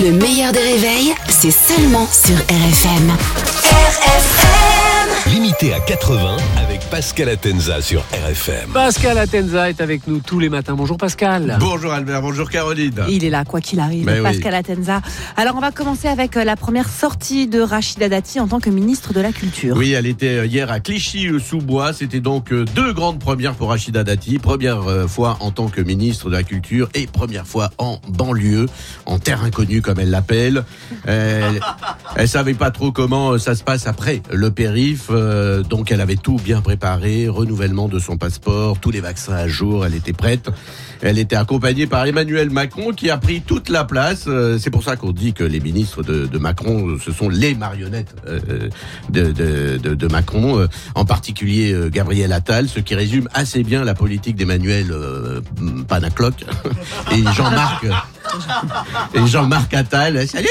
Le meilleur des réveils, c'est seulement sur RFM. RFM Limité à 80 avec Pascal Atenza sur RFM. Pascal Atenza est avec nous tous les matins. Bonjour Pascal. Bonjour Albert, bonjour Caroline. Il est là, quoi qu'il arrive, oui. Pascal Atenza. Alors, on va commencer avec euh, la première sortie de Rachida Dati en tant que ministre de la Culture. Oui, elle était euh, hier à Clichy-sous-Bois. C'était donc euh, deux grandes premières pour Rachida Dati. Première fois en tant que ministre de la Culture et première fois en banlieue, en terre inconnue comme elle l'appelle. Elle, elle savait pas trop comment ça se passe après le périph. Donc elle avait tout bien préparé, renouvellement de son passeport, tous les vaccins à jour. Elle était prête. Elle était accompagnée par Emmanuel Macron qui a pris toute la place. Euh, C'est pour ça qu'on dit que les ministres de, Macron, euh, ce sont les marionnettes euh, de, Macron, en particulier Gabriel Attal, ce qui résume assez bien la politique d'Emmanuel Panacloc et Jean-Marc et Jean-Marc Attal. Salut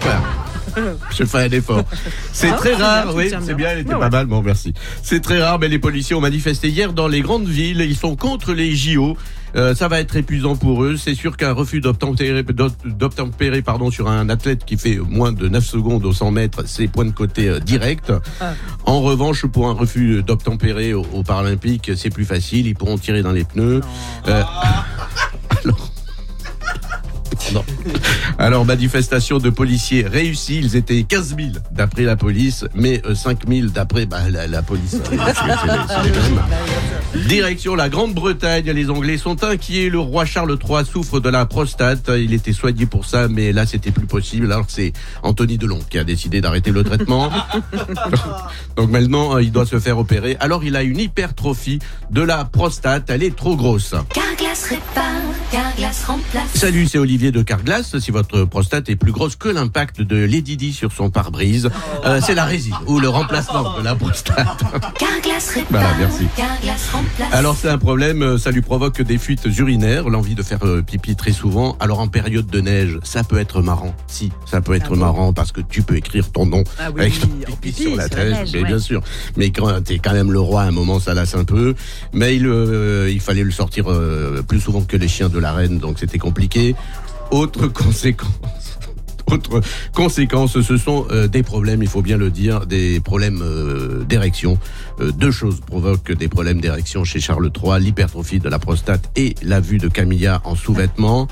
Voilà. Je fais un effort. C'est Ah, très rare, oui, c'est bien. elle était Ouais, pas ouais. mal, bon merci. C'est très rare, mais les policiers ont manifesté hier dans les grandes villes, ils sont contre les JO. Euh, ça va être épuisant pour eux. C'est sûr qu'un refus d'obtempérer, d'obtempérer pardon, sur un athlète qui fait moins de 9 secondes au 100 mètres, c'est point de côté euh, direct. Ah. En revanche, pour un refus d'obtempérer aux, aux Paralympiques, c'est plus facile. Ils pourront tirer dans les pneus. Euh, non. Alors, manifestation de policiers réussie. Ils étaient 15 000 d'après la police, mais euh, 5 000 d'après bah, la, la police. hein, parce que c'est les- c'est les mêmes. Direction la Grande-Bretagne, les Anglais sont inquiets. Le roi Charles III souffre de la prostate. Il était soigné pour ça, mais là c'était plus possible. Alors c'est Anthony Delon qui a décidé d'arrêter le traitement. Donc maintenant euh, il doit se faire opérer. Alors il a une hypertrophie de la prostate. Elle est trop grosse. Carglass répare, Carglass remplace. Salut, c'est Olivier de Carglass. Si votre prostate est plus grosse que l'impact de Lady Di sur son pare-brise, euh, c'est la résine ou le remplacement de la prostate. Carglass répare, Voilà, merci. Carglass remplace. Alors c'est un problème, euh, ça lui provoque des fuites urinaires, l'envie de faire euh, pipi très souvent. Alors en période de neige, ça peut être marrant. Si, ça peut être marrant parce que tu peux écrire ton nom Ah oui, avec ton pipi pipi, sur la sur neige, mais ouais. bien sûr. Mais quand t'es quand même le roi, à un moment ça lasse un peu. Mais il, euh, il fallait le sortir euh, plus souvent que les chiens de la reine, donc c'était compliqué. Autre conséquence. Autre conséquence, ce sont euh, des problèmes, il faut bien le dire, des problèmes euh, d'érection. Euh, deux choses provoquent des problèmes d'érection chez Charles III, l'hypertrophie de la prostate et la vue de Camilla en sous-vêtements.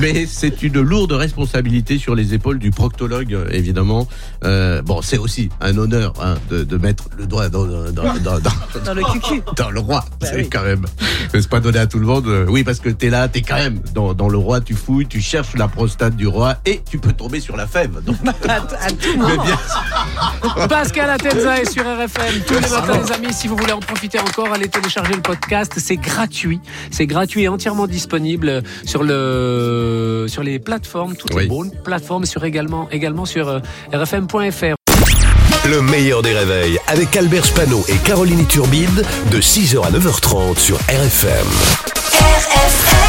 Mais c'est une lourde responsabilité sur les épaules du proctologue, évidemment. Euh, bon, c'est aussi un honneur hein, de, de mettre le doigt dans, dans, dans, dans- dans- Dans le cucu. dans le roi. Bah c'est oui. quand même. C'est pas donné à tout le monde. Oui, parce que t'es là, t'es quand même dans le roi, tu fouilles, tu cherches la prostate du roi et tu peux tomber sur la fève. Donc, À, à tout moment. bien, Pascal Atenza est sur RFM tous les matins, les amis. Si vous voulez en profiter encore, allez télécharger le podcast. C'est gratuit. C'est gratuit et entièrement disponible sur le sur les plateformes, toutes Oui. les bonnes plateformes, sur également également sur euh, rfm.fr. Le meilleur des réveils avec Albert Spano et Caroline Turbide de 6h à 9h30 sur RFM. RFM